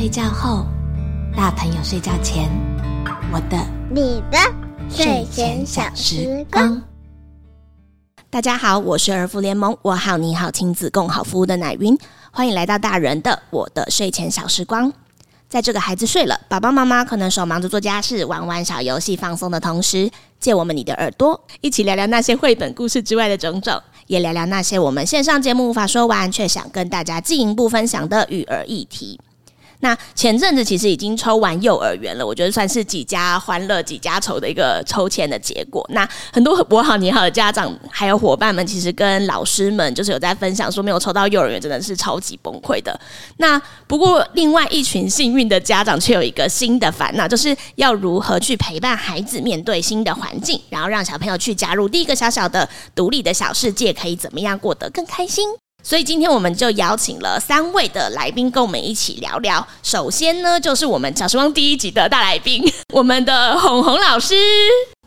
睡觉后，大朋友睡觉前，我的、你的睡前小时光。大家好，我是儿福联盟我好你好亲子共好服务的奶云，欢迎来到大人的我的睡前小时光。在这个孩子睡了，爸爸妈妈可能手忙着做家事、玩玩小游戏放松的同时，借我们你的耳朵，一起聊聊那些绘本故事之外的种种，也聊聊那些我们线上节目无法说完却想跟大家进一步分享的育儿议题。那前阵子其实已经抽完幼儿园了，我觉得算是几家欢乐几家愁的一个抽签的结果。那很多我好你好的家长还有伙伴们，其实跟老师们就是有在分享说，没有抽到幼儿园真的是超级崩溃的。那不过另外一群幸运的家长却有一个新的烦恼，就是要如何去陪伴孩子面对新的环境，然后让小朋友去加入第一个小小的独立的小世界，可以怎么样过得更开心？所以今天我们就邀请了三位的来宾跟我们一起聊聊。首先呢，就是我们小时光第一集的大来宾，我们的红红老师。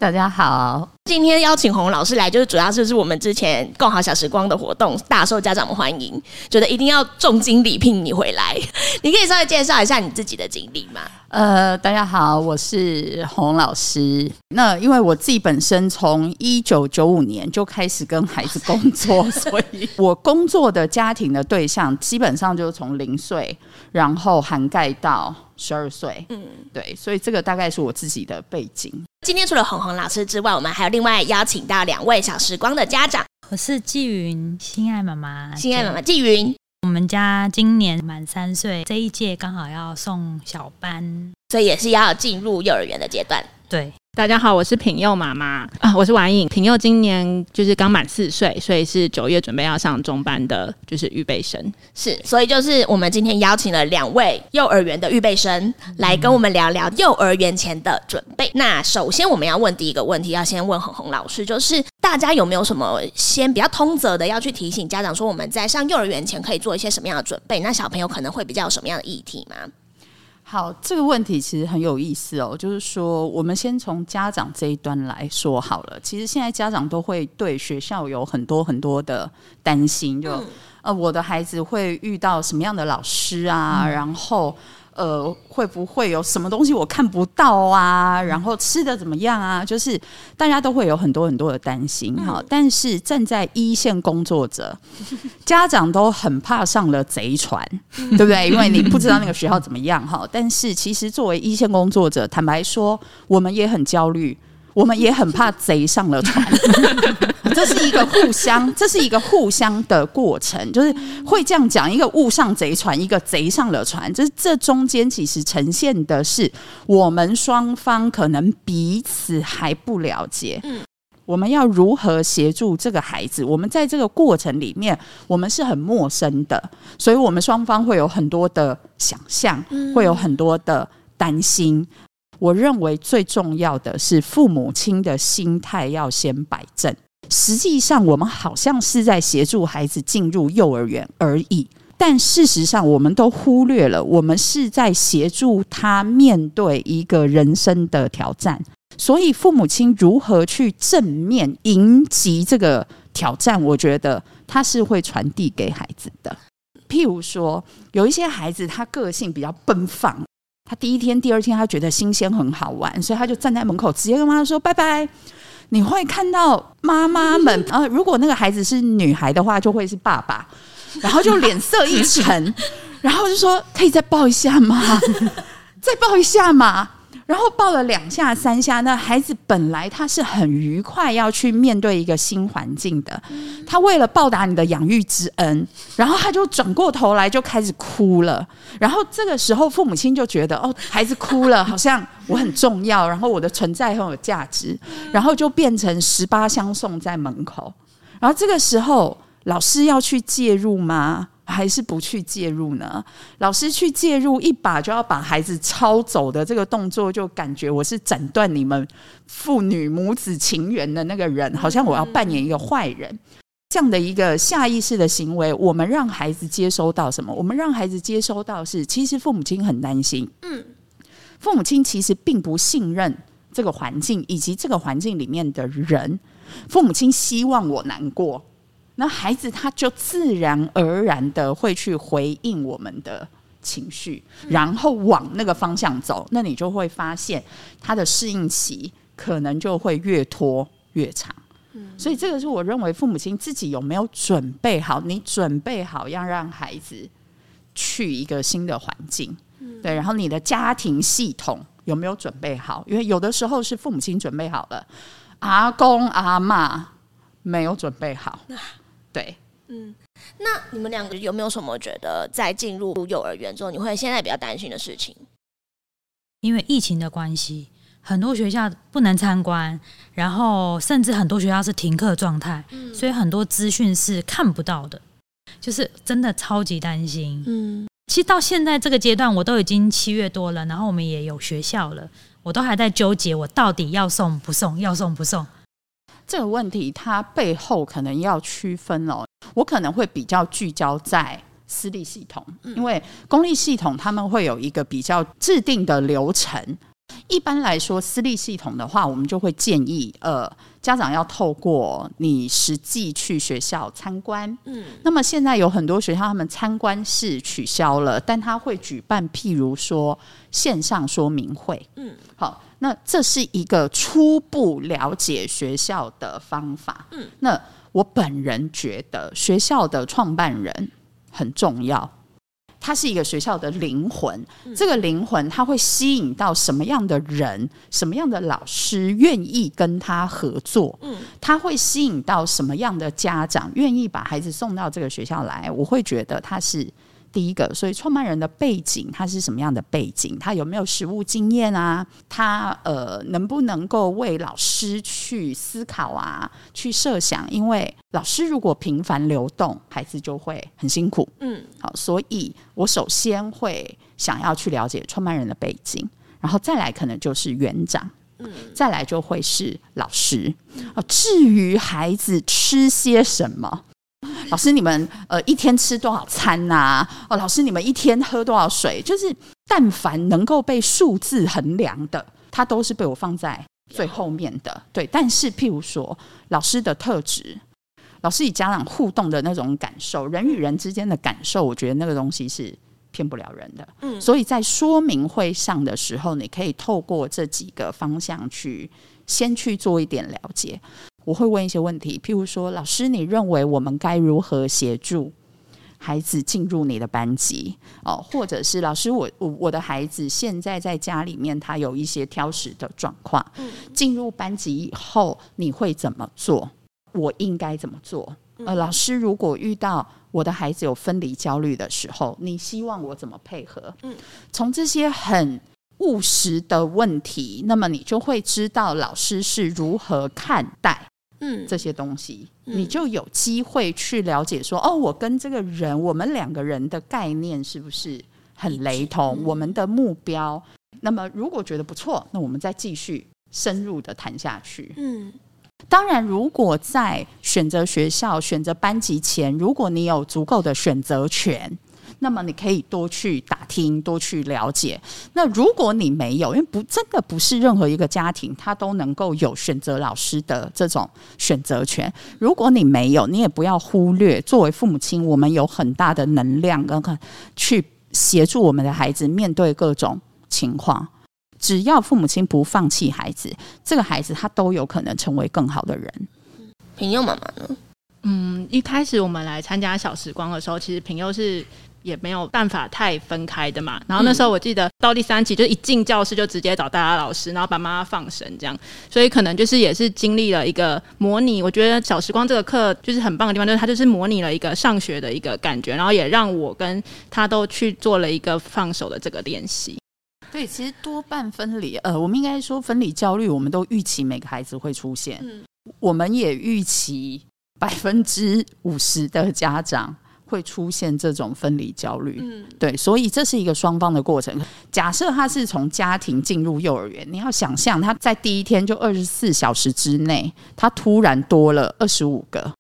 大家好，今天邀请洪老师来，就是主要就是我们之前共好小时光的活动大受家长们欢迎，觉得一定要重金礼聘你回来。你可以稍微介绍一下你自己的经历吗？呃，大家好，我是洪老师。那因为我自己本身从一九九五年就开始跟孩子工作，所以我工作的家庭的对象基本上就是从零岁，然后涵盖到十二岁。嗯，对，所以这个大概是我自己的背景。今天除了红红老师之外，我们还有另外邀请到两位小时光的家长。我是季云，心爱妈妈，心爱妈妈季云。我们家今年满三岁，这一届刚好要送小班，所以也是要进入幼儿园的阶段。对。大家好，我是品佑妈妈啊，我是婉颖。品佑今年就是刚满四岁，所以是九月准备要上中班的，就是预备生。是，所以就是我们今天邀请了两位幼儿园的预备生来跟我们聊聊幼儿园前的准备。那首先我们要问第一个问题，要先问红红老师，就是大家有没有什么先比较通则的要去提醒家长说，我们在上幼儿园前可以做一些什么样的准备？那小朋友可能会比较有什么样的议题吗？好，这个问题其实很有意思哦。就是说，我们先从家长这一端来说好了。其实现在家长都会对学校有很多很多的担心，就呃，我的孩子会遇到什么样的老师啊？然后。呃，会不会有什么东西我看不到啊？然后吃的怎么样啊？就是大家都会有很多很多的担心哈。但是站在一线工作者，家长都很怕上了贼船，对不对？因为你不知道那个学校怎么样哈。但是其实作为一线工作者，坦白说，我们也很焦虑。我们也很怕贼上了船，这是一个互相，这是一个互相的过程，就是会这样讲：一个误上贼船，一个贼上了船。这这中间其实呈现的是我们双方可能彼此还不了解。嗯，我们要如何协助这个孩子？我们在这个过程里面，我们是很陌生的，所以我们双方会有很多的想象，会有很多的担心。我认为最重要的是父母亲的心态要先摆正。实际上，我们好像是在协助孩子进入幼儿园而已，但事实上，我们都忽略了，我们是在协助他面对一个人生的挑战。所以，父母亲如何去正面迎击这个挑战，我觉得他是会传递给孩子的。譬如说，有一些孩子他个性比较奔放。他第一天、第二天，他觉得新鲜很好玩，所以他就站在门口，直接跟妈妈说拜拜。你会看到妈妈们，呃，如果那个孩子是女孩的话，就会是爸爸，然后就脸色一沉，然后就说：“可以再抱一下吗？再抱一下吗？”然后抱了两下三下，那孩子本来他是很愉快要去面对一个新环境的，他为了报答你的养育之恩，然后他就转过头来就开始哭了。然后这个时候父母亲就觉得哦，孩子哭了，好像我很重要，然后我的存在很有价值，然后就变成十八相送在门口。然后这个时候老师要去介入吗？还是不去介入呢？老师去介入一把就要把孩子抄走的这个动作，就感觉我是斩断你们父女母子情缘的那个人，好像我要扮演一个坏人。这样的一个下意识的行为，我们让孩子接收到什么？我们让孩子接收到是，其实父母亲很担心。嗯，父母亲其实并不信任这个环境以及这个环境里面的人。父母亲希望我难过。那孩子他就自然而然的会去回应我们的情绪，然后往那个方向走，那你就会发现他的适应期可能就会越拖越长。所以这个是我认为父母亲自己有没有准备好，你准备好要让孩子去一个新的环境，对，然后你的家庭系统有没有准备好？因为有的时候是父母亲准备好了，阿公阿妈没有准备好，对。嗯那你们两个有没有什么觉得在进入幼儿园之后，你会现在比较担心的事情？因为疫情的关系，很多学校不能参观，然后甚至很多学校是停课状态，所以很多资讯是看不到的，就是真的超级担心。嗯，其实到现在这个阶段，我都已经七月多了，然后我们也有学校了，我都还在纠结，我到底要送不送，要送不送。这个问题它背后可能要区分哦，我可能会比较聚焦在私立系统，因为公立系统他们会有一个比较制定的流程。一般来说，私立系统的话，我们就会建议呃家长要透过你实际去学校参观。嗯，那么现在有很多学校他们参观是取消了，但他会举办譬如说线上说明会。嗯，好。那这是一个初步了解学校的方法。嗯，那我本人觉得学校的创办人很重要，他是一个学校的灵魂。这个灵魂他会吸引到什么样的人？什么样的老师愿意跟他合作？嗯，他会吸引到什么样的家长愿意把孩子送到这个学校来？我会觉得他是。第一个，所以创办人的背景，他是什么样的背景？他有没有实务经验啊？他呃，能不能够为老师去思考啊？去设想？因为老师如果频繁流动，孩子就会很辛苦。嗯，好，所以我首先会想要去了解创办人的背景，然后再来可能就是园长，嗯，再来就会是老师。啊，至于孩子吃些什么？老师，你们呃一天吃多少餐呐？哦，老师，你们一天喝多少水？就是但凡能够被数字衡量的，它都是被我放在最后面的。对，但是譬如说老师的特质，老师与家长互动的那种感受，人与人之间的感受，我觉得那个东西是骗不了人的。嗯，所以在说明会上的时候，你可以透过这几个方向去先去做一点了解。我会问一些问题，譬如说，老师，你认为我们该如何协助孩子进入你的班级？哦，或者是老师，我我我的孩子现在在家里面，他有一些挑食的状况。进入班级以后，你会怎么做？我应该怎么做？呃，老师，如果遇到我的孩子有分离焦虑的时候，你希望我怎么配合？嗯，从这些很。务实的问题，那么你就会知道老师是如何看待嗯这些东西，你就有机会去了解说哦，我跟这个人，我们两个人的概念是不是很雷同？我们的目标，那么如果觉得不错，那我们再继续深入的谈下去。嗯，当然，如果在选择学校、选择班级前，如果你有足够的选择权。那么你可以多去打听，多去了解。那如果你没有，因为不真的不是任何一个家庭他都能够有选择老师的这种选择权。如果你没有，你也不要忽略，作为父母亲，我们有很大的能量跟去协助我们的孩子面对各种情况。只要父母亲不放弃孩子，这个孩子他都有可能成为更好的人。平佑妈妈呢？嗯，一开始我们来参加小时光的时候，其实平佑是。也没有办法太分开的嘛。然后那时候我记得到第三期就一进教室就直接找大家老师，然后把妈妈放生这样。所以可能就是也是经历了一个模拟。我觉得小时光这个课就是很棒的地方，就是它就是模拟了一个上学的一个感觉，然后也让我跟他都去做了一个放手的这个练习。对，其实多半分离，呃，我们应该说分离焦虑，我们都预期每个孩子会出现。嗯，我们也预期百分之五十的家长。会出现这种分离焦虑，嗯，对，所以这是一个双方的过程。假设他是从家庭进入幼儿园，你要想象他在第一天就二十四小时之内，他突然多了二十五个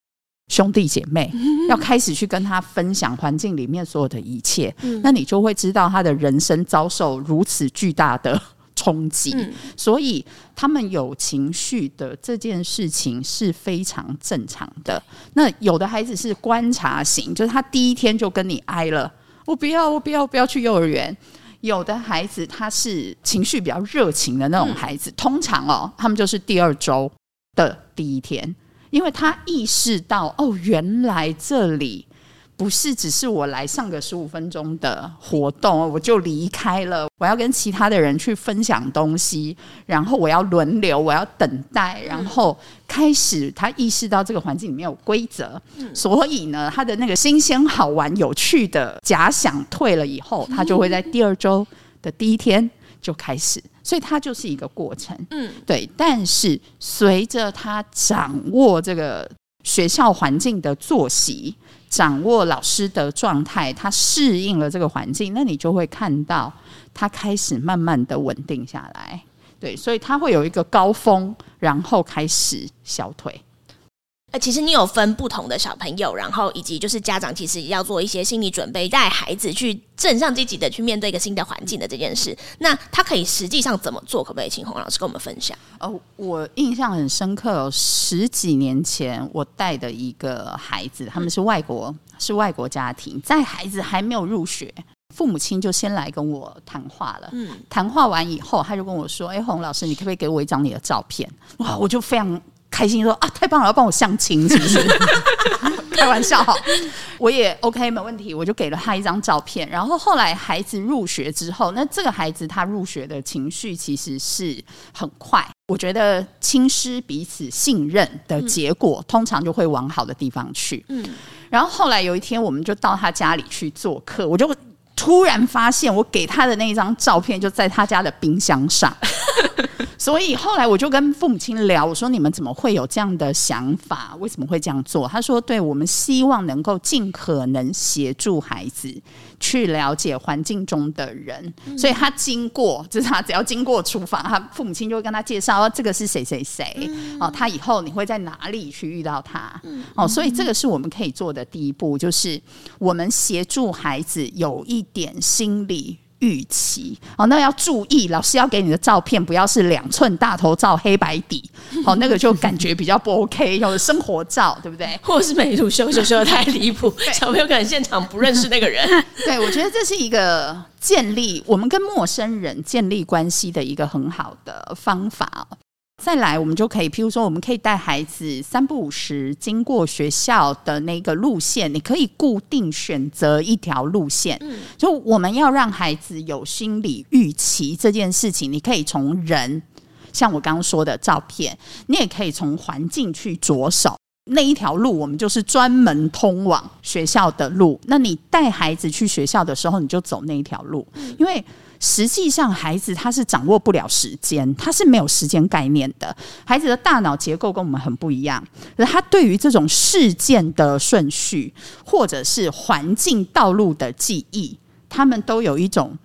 兄弟姐妹，要开始去跟他分享环境里面所有的一切，那你就会知道他的人生遭受如此巨大的。冲击，所以他们有情绪的这件事情是非常正常的。那有的孩子是观察型，就是他第一天就跟你挨了我不要，我不要，不要去幼儿园。有的孩子他是情绪比较热情的那种孩子，通常哦，他们就是第二周的第一天，因为他意识到哦，原来这里。不是只是我来上个十五分钟的活动，我就离开了。我要跟其他的人去分享东西，然后我要轮流，我要等待，然后开始他意识到这个环境里面有规则，所以呢，他的那个新鲜、好玩、有趣的假想退了以后，他就会在第二周的第一天就开始，所以它就是一个过程。嗯，对。但是随着他掌握这个学校环境的作息。掌握老师的状态，他适应了这个环境，那你就会看到他开始慢慢的稳定下来。对，所以他会有一个高峰，然后开始小腿。呃，其实你有分不同的小朋友，然后以及就是家长，其实也要做一些心理准备，带孩子去正向积极的去面对一个新的环境的这件事。那他可以实际上怎么做？可不可以请洪老师跟我们分享？哦，我印象很深刻，十几年前我带的一个孩子，他们是外国，是外国家庭，在孩子还没有入学，父母亲就先来跟我谈话了。嗯，谈话完以后，他就跟我说：“哎，洪老师，你可不可以给我一张你的照片？”哇，我就非常。开心说啊，太棒了，要帮我相亲是不是？开玩笑，我也 OK 没问题，我就给了他一张照片。然后后来孩子入学之后，那这个孩子他入学的情绪其实是很快。我觉得亲师彼此信任的结果，通常就会往好的地方去。嗯。然后后来有一天，我们就到他家里去做客，我就突然发现，我给他的那一张照片就在他家的冰箱上。所以后来我就跟父母亲聊，我说你们怎么会有这样的想法？为什么会这样做？他说：“对我们希望能够尽可能协助孩子去了解环境中的人，所以他经过就是他只要经过厨房，他父母亲就会跟他介绍，这个是谁谁谁哦，他以后你会在哪里去遇到他？哦，所以这个是我们可以做的第一步，就是我们协助孩子有一点心理。”预期哦，那要注意，老师要给你的照片不要是两寸大头照黑白底，好，那个就感觉比较不 OK。有的生活照，对不对？或者是美图秀秀修的太离谱，小朋友可能现场不认识那个人。对，我觉得这是一个建立我们跟陌生人建立关系的一个很好的方法。再来，我们就可以，譬如说，我们可以带孩子三不五时经过学校的那个路线，你可以固定选择一条路线。嗯，就我们要让孩子有心理预期这件事情，你可以从人，像我刚刚说的照片，你也可以从环境去着手。那一条路，我们就是专门通往学校的路。那你带孩子去学校的时候，你就走那一条路，因为。实际上，孩子他是掌握不了时间，他是没有时间概念的。孩子的大脑结构跟我们很不一样，而他对于这种事件的顺序，或者是环境道路的记忆，他们都有一种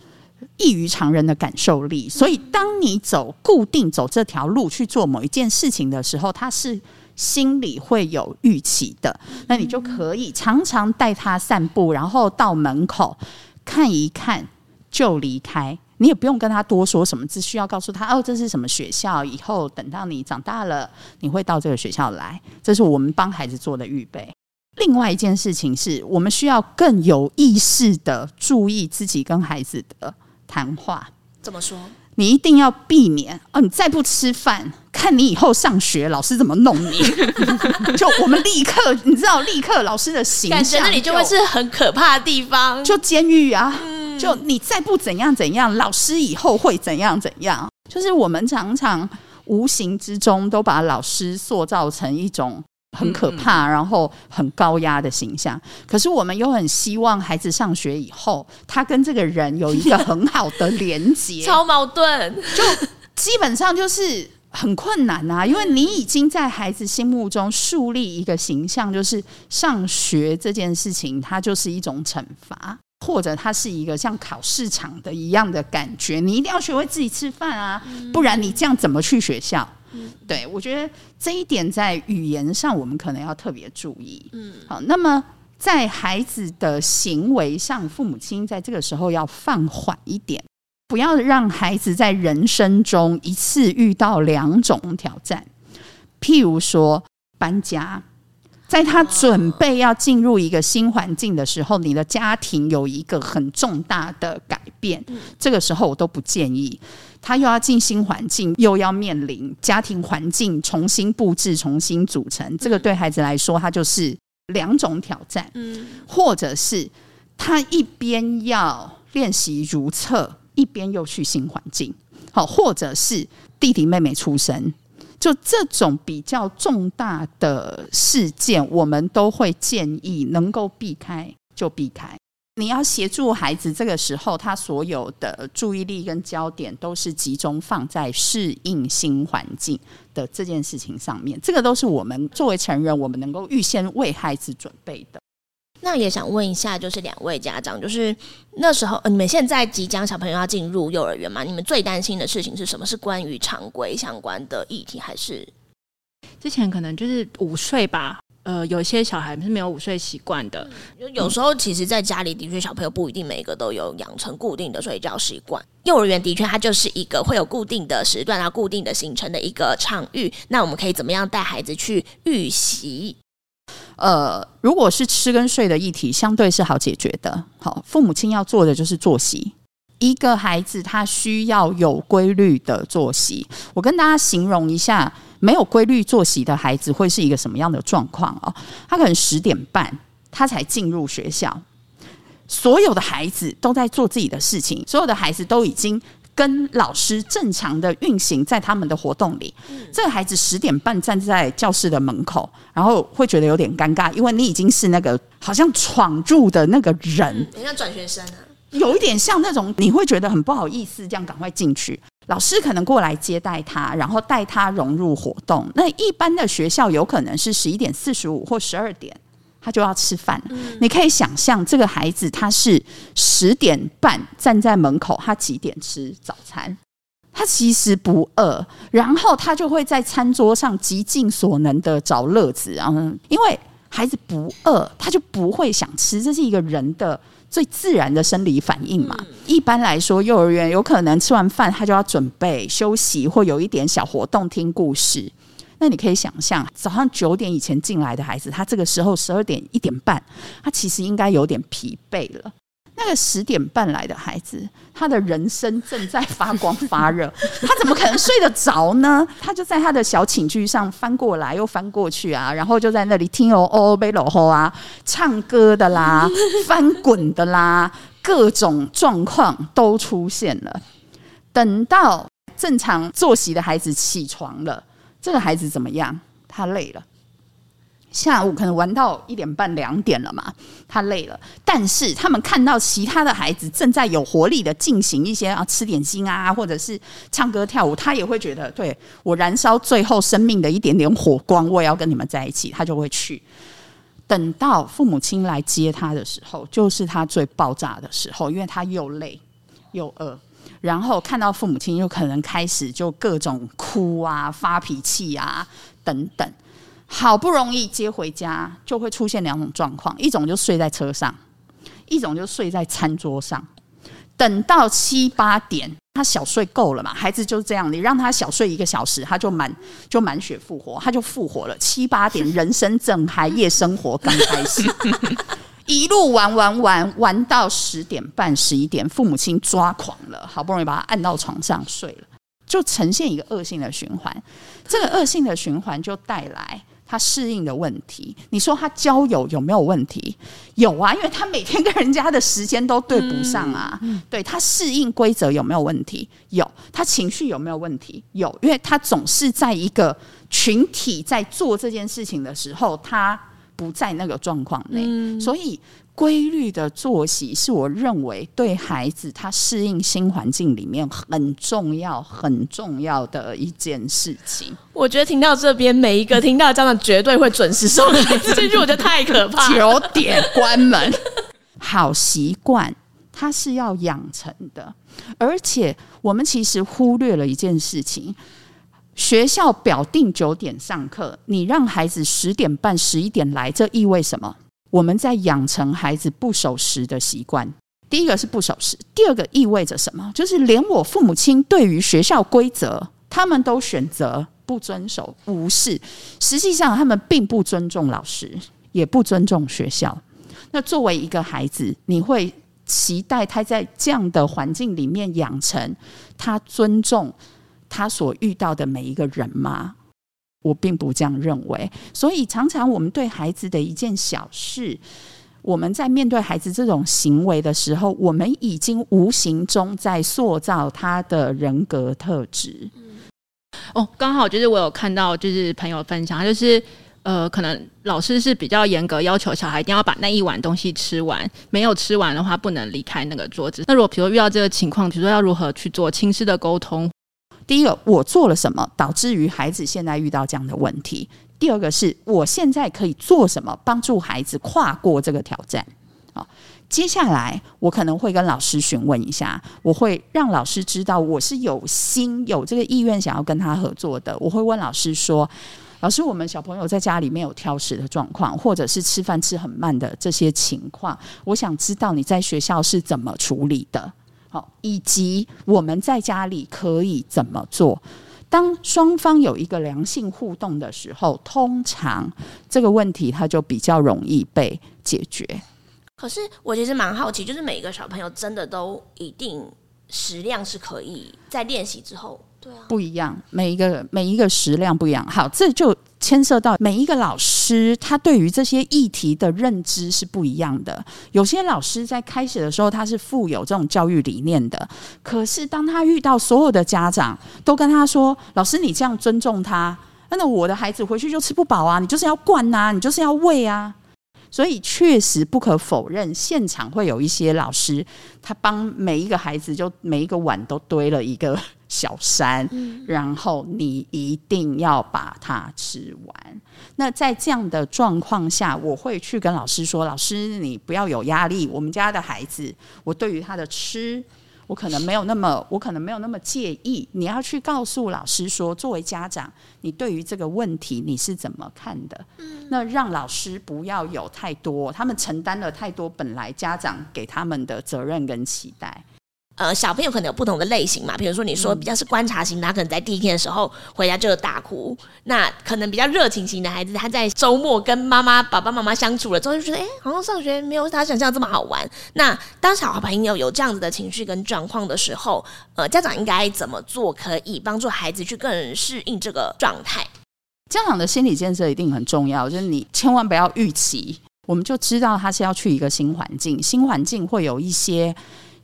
异于常人的感受力。所以，当你走固定走这条路去做某一件事情的时候，他是心里会有预期的。那你就可以常常带他散步，然后到门口看一看。就离开，你也不用跟他多说什么，只需要告诉他哦，这是什么学校。以后等到你长大了，你会到这个学校来。这是我们帮孩子做的预备。另外一件事情是我们需要更有意识的注意自己跟孩子的谈话。怎么说？你一定要避免哦，你再不吃饭，看你以后上学老师怎么弄你。就我们立刻，你知道，立刻老师的形象，那里就会是很可怕的地方，就监狱啊。就你再不怎样怎样，老师以后会怎样怎样？就是我们常常无形之中都把老师塑造成一种很可怕，然后很高压的形象。可是我们又很希望孩子上学以后，他跟这个人有一个很好的连接。超矛盾，就基本上就是很困难啊！因为你已经在孩子心目中树立一个形象，就是上学这件事情，它就是一种惩罚。或者它是一个像考市场的一样的感觉，你一定要学会自己吃饭啊，不然你这样怎么去学校？对我觉得这一点在语言上我们可能要特别注意。嗯，好，那么在孩子的行为上，父母亲在这个时候要放缓一点，不要让孩子在人生中一次遇到两种挑战，譬如说搬家。在他准备要进入一个新环境的时候，你的家庭有一个很重大的改变，这个时候我都不建议他又要进新环境，又要面临家庭环境重新布置、重新组成，这个对孩子来说，他就是两种挑战。嗯，或者是他一边要练习如厕，一边又去新环境，好，或者是弟弟妹妹出生。就这种比较重大的事件，我们都会建议能够避开就避开。你要协助孩子，这个时候他所有的注意力跟焦点都是集中放在适应新环境的这件事情上面。这个都是我们作为成人，我们能够预先为孩子准备的。那也想问一下，就是两位家长，就是那时候呃你们现在即将小朋友要进入幼儿园嘛？你们最担心的事情是什么？是关于常规相关的议题，还是之前可能就是午睡吧？呃，有些小孩是没有午睡习惯的。有时候其实，在家里的确小朋友不一定每个都有养成固定的睡觉习惯。幼儿园的确，它就是一个会有固定的时段啊、固定的行程的一个场域。那我们可以怎么样带孩子去预习？呃，如果是吃跟睡的议题，相对是好解决的。好，父母亲要做的就是作息。一个孩子他需要有规律的作息。我跟大家形容一下，没有规律作息的孩子会是一个什么样的状况哦？他可能十点半他才进入学校，所有的孩子都在做自己的事情，所有的孩子都已经。跟老师正常的运行在他们的活动里，这个孩子十点半站在教室的门口，然后会觉得有点尴尬，因为你已经是那个好像闯入的那个人，很像转学生啊，有一点像那种你会觉得很不好意思，这样赶快进去，老师可能过来接待他，然后带他融入活动。那一般的学校有可能是十一点四十五或十二点。他就要吃饭，你可以想象这个孩子他是十点半站在门口，他几点吃早餐？他其实不饿，然后他就会在餐桌上极尽所能的找乐子，然后因为孩子不饿，他就不会想吃，这是一个人的最自然的生理反应嘛。一般来说，幼儿园有可能吃完饭他就要准备休息，或有一点小活动，听故事。那你可以想象，早上九点以前进来的孩子，他这个时候十二点一点半，他其实应该有点疲惫了。那个十点半来的孩子，他的人生正在发光发热，他怎么可能睡得着呢？他就在他的小寝具上翻过来又翻过去啊，然后就在那里听哦哦贝罗吼啊，唱歌的啦，翻滚的啦，各种状况都出现了。等到正常作息的孩子起床了。这个孩子怎么样？他累了，下午可能玩到一点半、两点了嘛，他累了。但是他们看到其他的孩子正在有活力的进行一些啊，吃点心啊，或者是唱歌跳舞，他也会觉得，对我燃烧最后生命的一点点火光，我也要跟你们在一起，他就会去。等到父母亲来接他的时候，就是他最爆炸的时候，因为他又累又饿。然后看到父母亲，又可能开始就各种哭啊、发脾气啊等等。好不容易接回家，就会出现两种状况：一种就睡在车上，一种就睡在餐桌上。等到七八点，他小睡够了嘛？孩子就是这样，你让他小睡一个小时，他就满就满血复活，他就复活了。七八点，人生正嗨，夜生活刚开始。一路玩玩玩玩到十点半十一点，父母亲抓狂了，好不容易把他按到床上睡了，就呈现一个恶性的循环。这个恶性的循环就带来他适应的问题。你说他交友有没有问题？有啊，因为他每天跟人家的时间都对不上啊。对他适应规则有没有问题？有。他情绪有没有问题？有，因为他总是在一个群体在做这件事情的时候，他。不在那个状况内，所以规律的作息是我认为对孩子他适应新环境里面很重要、很重要的一件事情。我觉得听到这边，每一个听到家长绝对会准时送孩子进去，我觉得太可怕。九点关门，好习惯它是要养成的，而且我们其实忽略了一件事情。学校表定九点上课，你让孩子十点半、十一点来，这意味什么？我们在养成孩子不守时的习惯。第一个是不守时，第二个意味着什么？就是连我父母亲对于学校规则，他们都选择不遵守、无视，实际上他们并不尊重老师，也不尊重学校。那作为一个孩子，你会期待他在这样的环境里面养成他尊重他所遇到的每一个人吗？我并不这样认为。所以，常常我们对孩子的一件小事，我们在面对孩子这种行为的时候，我们已经无形中在塑造他的人格特质。哦，刚好就是我有看到，就是朋友分享，就是呃，可能老师是比较严格要求小孩一定要把那一碗东西吃完，没有吃完的话不能离开那个桌子。那如果比如遇到这个情况，比如说要如何去做亲师的沟通？第一个，我做了什么导致于孩子现在遇到这样的问题？第二个是我现在可以做什么帮助孩子跨过这个挑战？好，接下来我可能会跟老师询问一下，我会让老师知道我是有心有这个意愿想要跟他合作的。我会问老师说：“老师，我们小朋友在家里面有挑食的状况，或者是吃饭吃很慢的这些情况，我想知道你在学校是怎么处理的。”好，以及我们在家里可以怎么做？当双方有一个良性互动的时候，通常这个问题它就比较容易被解决。可是我其实蛮好奇，就是每一个小朋友真的都一定食量是可以在练习之后，不一样，每一个每一个食量不一样。好，这就。牵涉到每一个老师，他对于这些议题的认知是不一样的。有些老师在开始的时候，他是富有这种教育理念的。可是，当他遇到所有的家长都跟他说：“老师，你这样尊重他，那我的孩子回去就吃不饱啊！你就是要灌啊，你就是要喂啊。”所以，确实不可否认，现场会有一些老师，他帮每一个孩子，就每一个碗都堆了一个小山，然后你一定要把它吃完。那在这样的状况下，我会去跟老师说：“老师，你不要有压力，我们家的孩子，我对于他的吃。”我可能没有那么，我可能没有那么介意。你要去告诉老师说，作为家长，你对于这个问题你是怎么看的？嗯那让老师不要有太多，他们承担了太多本来家长给他们的责任跟期待。呃，小朋友可能有不同的类型嘛，比如说你说比较是观察型，他可能在第一天的时候回家就大哭；那可能比较热情型的孩子，他在周末跟妈妈、爸爸妈妈相处了之后，就觉得哎，好像上学没有他想象这么好玩。那当小朋友有这样子的情绪跟状况的时候，呃，家长应该怎么做可以帮助孩子去更适应这个状态？家长的心理建设一定很重要，就是你千万不要预期，我们就知道他是要去一个新环境，新环境会有一些。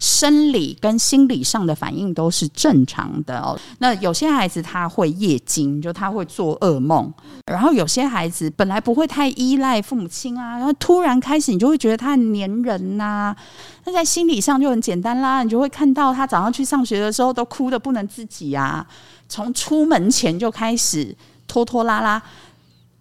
生理跟心理上的反应都是正常的哦。那有些孩子他会夜惊，就他会做噩梦。然后有些孩子本来不会太依赖父母亲啊，然后突然开始你就会觉得他很黏人呐。那在心理上就很简单啦，你就会看到他早上去上学的时候都哭的不能自己啊，从出门前就开始拖拖拉拉，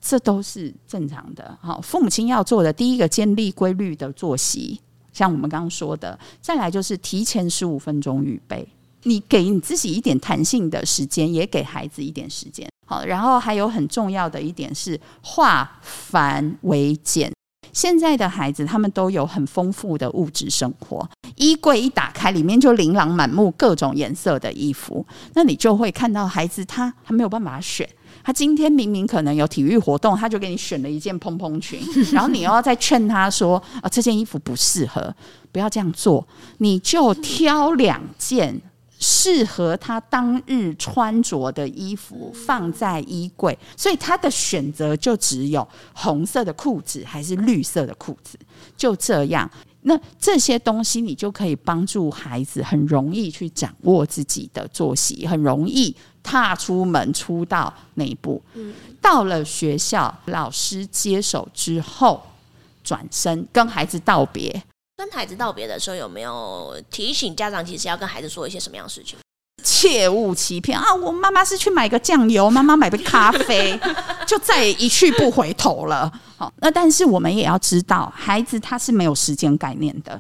这都是正常的。好，父母亲要做的第一个，建立规律的作息。像我们刚刚说的，再来就是提前十五分钟预备，你给你自己一点弹性的时间，也给孩子一点时间。好，然后还有很重要的一点是化繁为简。现在的孩子他们都有很丰富的物质生活，衣柜一打开，里面就琳琅满目各种颜色的衣服，那你就会看到孩子他他没有办法选。他今天明明可能有体育活动，他就给你选了一件蓬蓬裙，然后你又要再劝他说：“啊，这件衣服不适合，不要这样做。”你就挑两件适合他当日穿着的衣服放在衣柜，所以他的选择就只有红色的裤子还是绿色的裤子，就这样。那这些东西你就可以帮助孩子很容易去掌握自己的作息，很容易。踏出门出道那一步，到了学校，老师接手之后，转身跟孩子道别。跟孩子道别的时候，有没有提醒家长，其实要跟孩子说一些什么样的事情？切勿欺骗啊！我妈妈是去买个酱油，妈妈买杯咖啡，就再也一去不回头了。好，那但是我们也要知道，孩子他是没有时间概念的，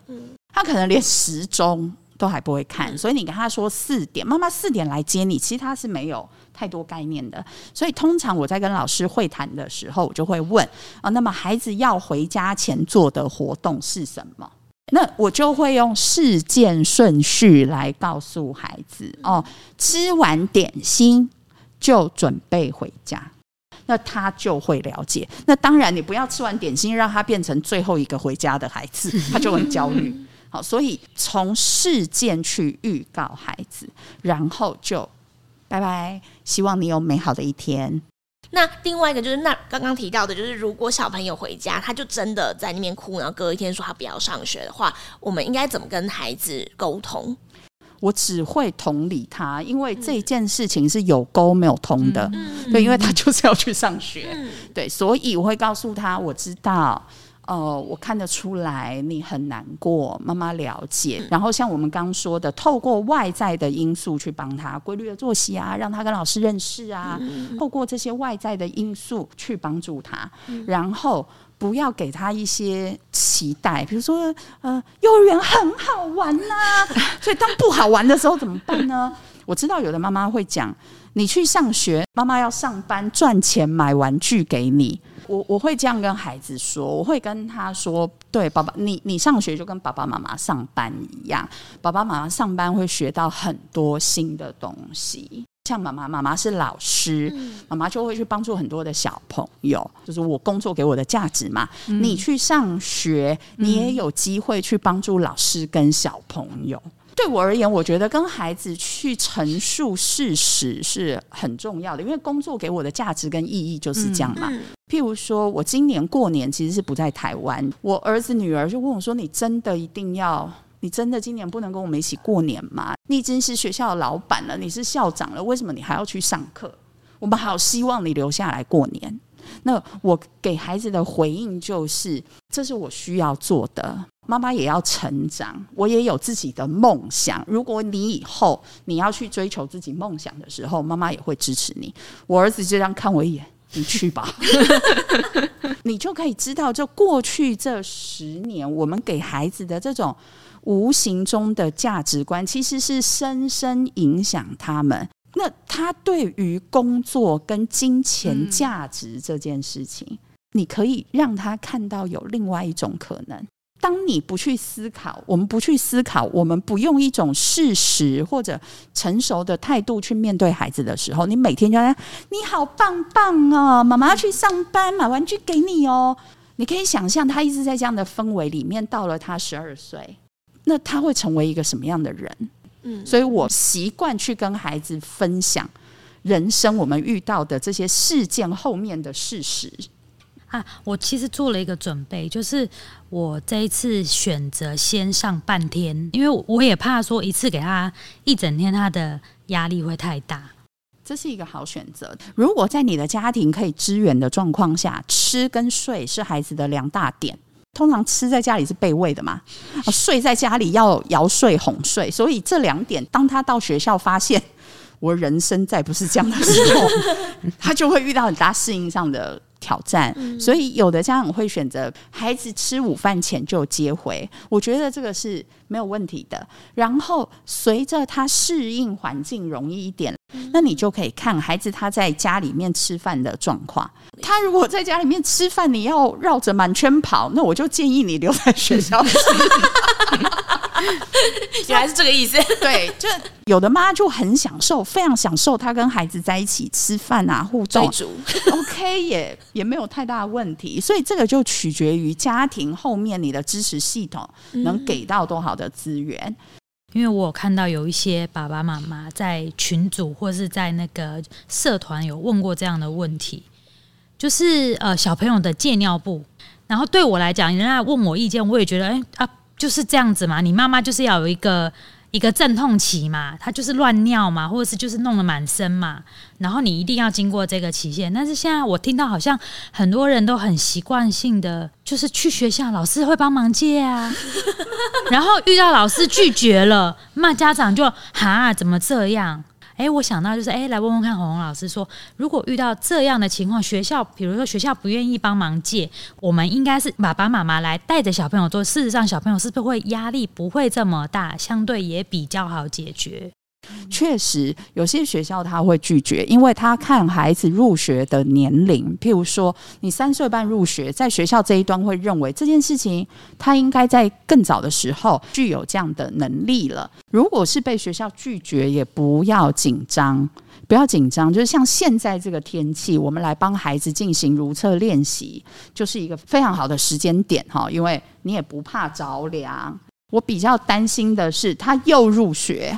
他可能连时钟。都还不会看，所以你跟他说四点，妈妈四点来接你，其实他是没有太多概念的。所以通常我在跟老师会谈的时候，我就会问啊，那么孩子要回家前做的活动是什么？那我就会用事件顺序来告诉孩子哦，吃完点心就准备回家。那他就会了解。那当然，你不要吃完点心让他变成最后一个回家的孩子，他就很焦虑。好，所以从事件去预告孩子，然后就拜拜，希望你有美好的一天。那另外一个就是，那刚刚提到的，就是如果小朋友回家，他就真的在那边哭，然后隔一天说他不要上学的话，我们应该怎么跟孩子沟通？我只会同理他，因为这件事情是有沟没有通的，对，因为他就是要去上学，对，所以我会告诉他，我知道。呃，我看得出来你很难过，妈妈了解。然后像我们刚说的，透过外在的因素去帮他规律的作息啊，让他跟老师认识啊，透过这些外在的因素去帮助他。然后不要给他一些期待，比如说呃，幼儿园很好玩呐，所以当不好玩的时候怎么办呢？我知道有的妈妈会讲，你去上学，妈妈要上班赚钱买玩具给你。我我会这样跟孩子说，我会跟他说：“对，爸爸，你你上学就跟爸爸妈妈上班一样，爸爸妈妈上班会学到很多新的东西。像妈妈，妈妈是老师，妈妈就会去帮助很多的小朋友，就是我工作给我的价值嘛。你去上学，你也有机会去帮助老师跟小朋友。”对我而言，我觉得跟孩子去陈述事实是很重要的，因为工作给我的价值跟意义就是这样嘛。譬如说，我今年过年其实是不在台湾，我儿子女儿就问我说：“你真的一定要？你真的今年不能跟我们一起过年吗？你已经是学校的老板了，你是校长了，为什么你还要去上课？我们好希望你留下来过年。”那我给孩子的回应就是：这是我需要做的。妈妈也要成长，我也有自己的梦想。如果你以后你要去追求自己梦想的时候，妈妈也会支持你。我儿子就这样看我一眼，你去吧，你就可以知道，就过去这十年，我们给孩子的这种无形中的价值观，其实是深深影响他们。那他对于工作跟金钱价值这件事情，你可以让他看到有另外一种可能。当你不去思考，我们不去思考，我们不用一种事实或者成熟的态度去面对孩子的时候，你每天就在你好棒棒哦，妈妈要去上班，买玩具给你哦。你可以想象，他一直在这样的氛围里面，到了他十二岁，那他会成为一个什么样的人？嗯，所以我习惯去跟孩子分享人生我们遇到的这些事件后面的事实。啊，我其实做了一个准备，就是我这一次选择先上半天，因为我也怕说一次给他一整天，他的压力会太大。这是一个好选择。如果在你的家庭可以支援的状况下，吃跟睡是孩子的两大点。通常吃在家里是被喂的嘛，睡在家里要摇睡哄睡，所以这两点，当他到学校发现我人生再不是这样的时候，他就会遇到很大适应上的。挑战，所以有的家长会选择孩子吃午饭前就接回，我觉得这个是没有问题的。然后随着他适应环境容易一点，那你就可以看孩子他在家里面吃饭的状况。他如果在家里面吃饭，你要绕着满圈跑，那我就建议你留在学校。原来是这个意思。对，就有的妈就很享受，非常享受她跟孩子在一起吃饭啊，互动。OK，也也没有太大问题。所以这个就取决于家庭后面你的支持系统能给到多少的资源。因为我有看到有一些爸爸妈妈在群组或是在那个社团有问过这样的问题，就是呃小朋友的借尿布，然后对我来讲，人家问我意见，我也觉得哎啊。就是这样子嘛，你妈妈就是要有一个一个阵痛期嘛，他就是乱尿嘛，或者是就是弄得满身嘛，然后你一定要经过这个期限。但是现在我听到好像很多人都很习惯性的，就是去学校老师会帮忙借啊，然后遇到老师拒绝了，骂家长就哈怎么这样？哎，我想到就是，哎，来问问看，红红老师说，如果遇到这样的情况，学校，比如说学校不愿意帮忙借，我们应该是爸爸妈妈来带着小朋友做。事实上，小朋友是不是会压力不会这么大，相对也比较好解决？确实，有些学校他会拒绝，因为他看孩子入学的年龄，譬如说你三岁半入学，在学校这一端会认为这件事情他应该在更早的时候具有这样的能力了。如果是被学校拒绝，也不要紧张，不要紧张，就是像现在这个天气，我们来帮孩子进行如厕练习，就是一个非常好的时间点哈，因为你也不怕着凉。我比较担心的是，他又入学。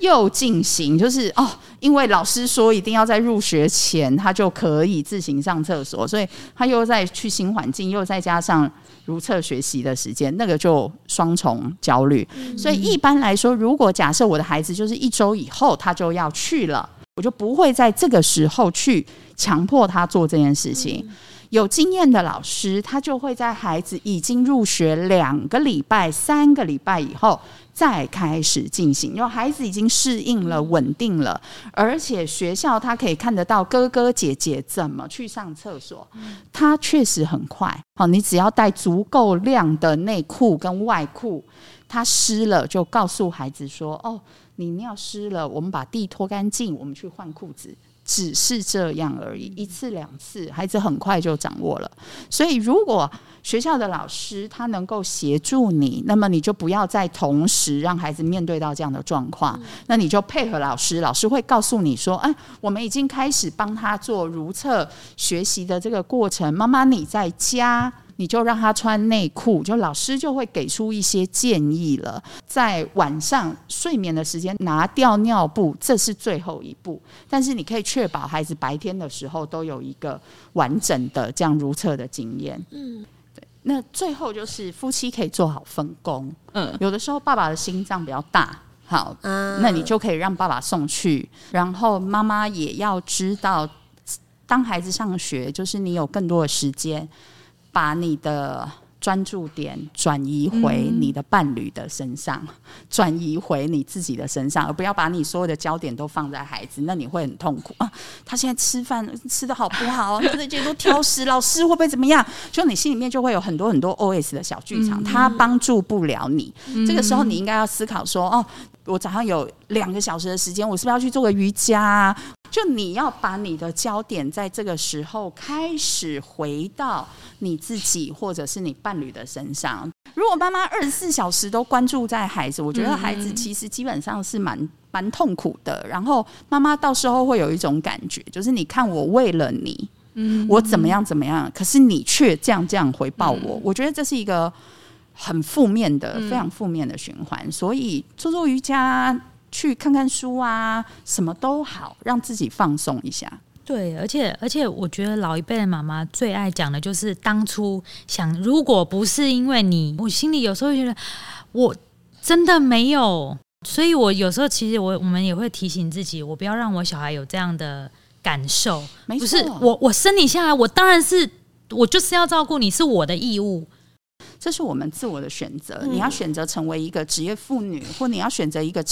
又进行，就是哦，因为老师说一定要在入学前他就可以自行上厕所，所以他又在去新环境，又再加上如厕学习的时间，那个就双重焦虑。所以一般来说，如果假设我的孩子就是一周以后他就要去了，我就不会在这个时候去强迫他做这件事情。有经验的老师，他就会在孩子已经入学两个礼拜、三个礼拜以后。再开始进行，因为孩子已经适应了、稳定了，而且学校他可以看得到哥哥姐姐怎么去上厕所，他确实很快。好，你只要带足够量的内裤跟外裤，他湿了就告诉孩子说：“哦，你尿湿了，我们把地拖干净，我们去换裤子。”只是这样而已，一次两次，孩子很快就掌握了。所以，如果学校的老师他能够协助你，那么你就不要再同时让孩子面对到这样的状况。那你就配合老师，老师会告诉你说：“哎，我们已经开始帮他做如厕学习的这个过程。”妈妈，你在家。你就让他穿内裤，就老师就会给出一些建议了。在晚上睡眠的时间拿掉尿布，这是最后一步。但是你可以确保孩子白天的时候都有一个完整的这样如厕的经验。嗯，对。那最后就是夫妻可以做好分工。嗯，有的时候爸爸的心脏比较大，好，嗯那你就可以让爸爸送去，然后妈妈也要知道，当孩子上学，就是你有更多的时间。把你的专注点转移回你的伴侣的身上，转移回你自己的身上，而不要把你所有的焦点都放在孩子，那你会很痛苦啊！他现在吃饭吃的好不好？他这些都挑食，老师会不会怎么样？就你心里面就会有很多很多 O S 的小剧场，他帮助不了你。这个时候你应该要思考说：哦，我早上有两个小时的时间，我是不是要去做个瑜伽？就你要把你的焦点在这个时候开始回到你自己或者是你伴侣的身上。如果妈妈二十四小时都关注在孩子，我觉得孩子其实基本上是蛮蛮痛苦的。然后妈妈到时候会有一种感觉，就是你看我为了你，嗯，我怎么样怎么样，可是你却这样这样回报我。我觉得这是一个很负面的、非常负面的循环。所以做做瑜伽。去看看书啊，什么都好，让自己放松一下。对，而且而且，我觉得老一辈的妈妈最爱讲的就是当初想，如果不是因为你，我心里有时候觉得我真的没有，所以我有时候其实我我们也会提醒自己，我不要让我小孩有这样的感受。不是我我生你下来，我当然是我就是要照顾你，是我的义务。这是我们自我的选择。你要选择成为一个职业妇女，或你要选择一个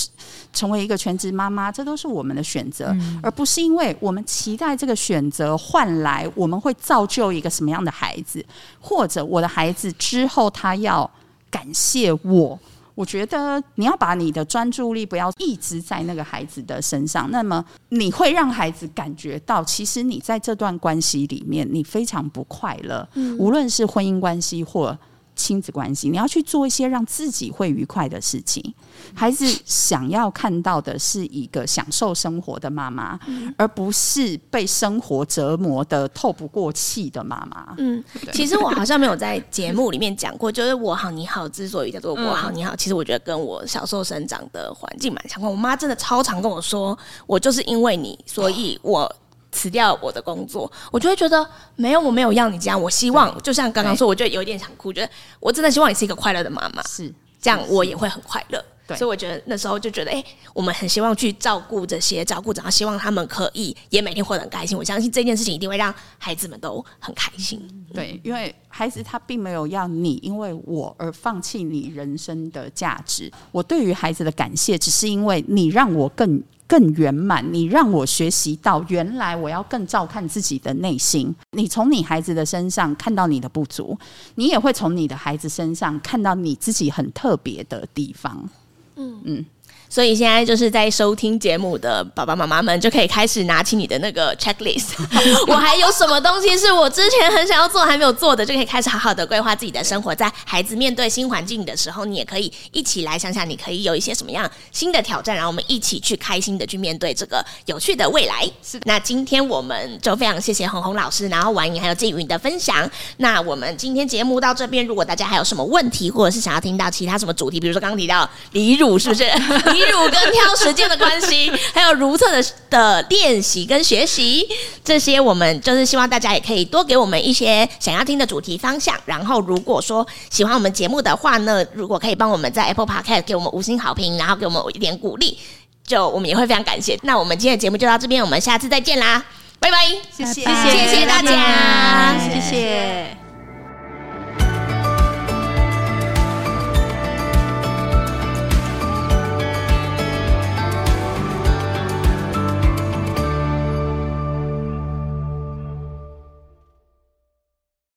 成为一个全职妈妈，这都是我们的选择，而不是因为我们期待这个选择换来我们会造就一个什么样的孩子，或者我的孩子之后他要感谢我。我觉得你要把你的专注力不要一直在那个孩子的身上，那么你会让孩子感觉到，其实你在这段关系里面你非常不快乐，无论是婚姻关系或。亲子关系，你要去做一些让自己会愉快的事情。孩子想要看到的是一个享受生活的妈妈，而不是被生活折磨的透不过气的妈妈。嗯，其实我好像没有在节目里面讲过，就是我好你好之所以叫做我好你好，其实我觉得跟我小时候生长的环境蛮相关。我妈真的超常跟我说，我就是因为你，所以我。辞掉我的工作，我就会觉得没有，我没有要你这样。我希望就像刚刚说，我觉得有点想哭，觉得我真的希望你是一个快乐的妈妈，是这样，我也会很快乐。对所以我觉得那时候就觉得，哎，我们很希望去照顾这些照顾者，希望他们可以也每天活得很开心。我相信这件事情一定会让孩子们都很开心。对，因为孩子他并没有要你因为我而放弃你人生的价值。我对于孩子的感谢，只是因为你让我更。更圆满，你让我学习到原来我要更照看自己的内心。你从你孩子的身上看到你的不足，你也会从你的孩子身上看到你自己很特别的地方。所以现在就是在收听节目的爸爸妈妈们，就可以开始拿起你的那个 checklist。我还有什么东西是我之前很想要做还没有做的，就可以开始好好的规划自己的生活。在孩子面对新环境的时候，你也可以一起来想想，你可以有一些什么样新的挑战，然后我们一起去开心的去面对这个有趣的未来。是的那今天我们就非常谢谢红红老师，然后婉莹还有季云的分享。那我们今天节目到这边，如果大家还有什么问题，或者是想要听到其他什么主题，比如说刚刚提到离乳是不是 离乳跟挑时间的关系，还有如厕的的练习跟学习，这些我们就是希望大家也可以多给我们一些想要听的主题方向。然后如果说喜欢我们节目的话呢，如果可以帮我们在 Apple Podcast 给我们五星好评，然后给我们一点鼓励，就我们也会非常感谢。那我们今天的节目就到这边，我们下次再见啦，拜拜，谢谢谢谢大家谢谢。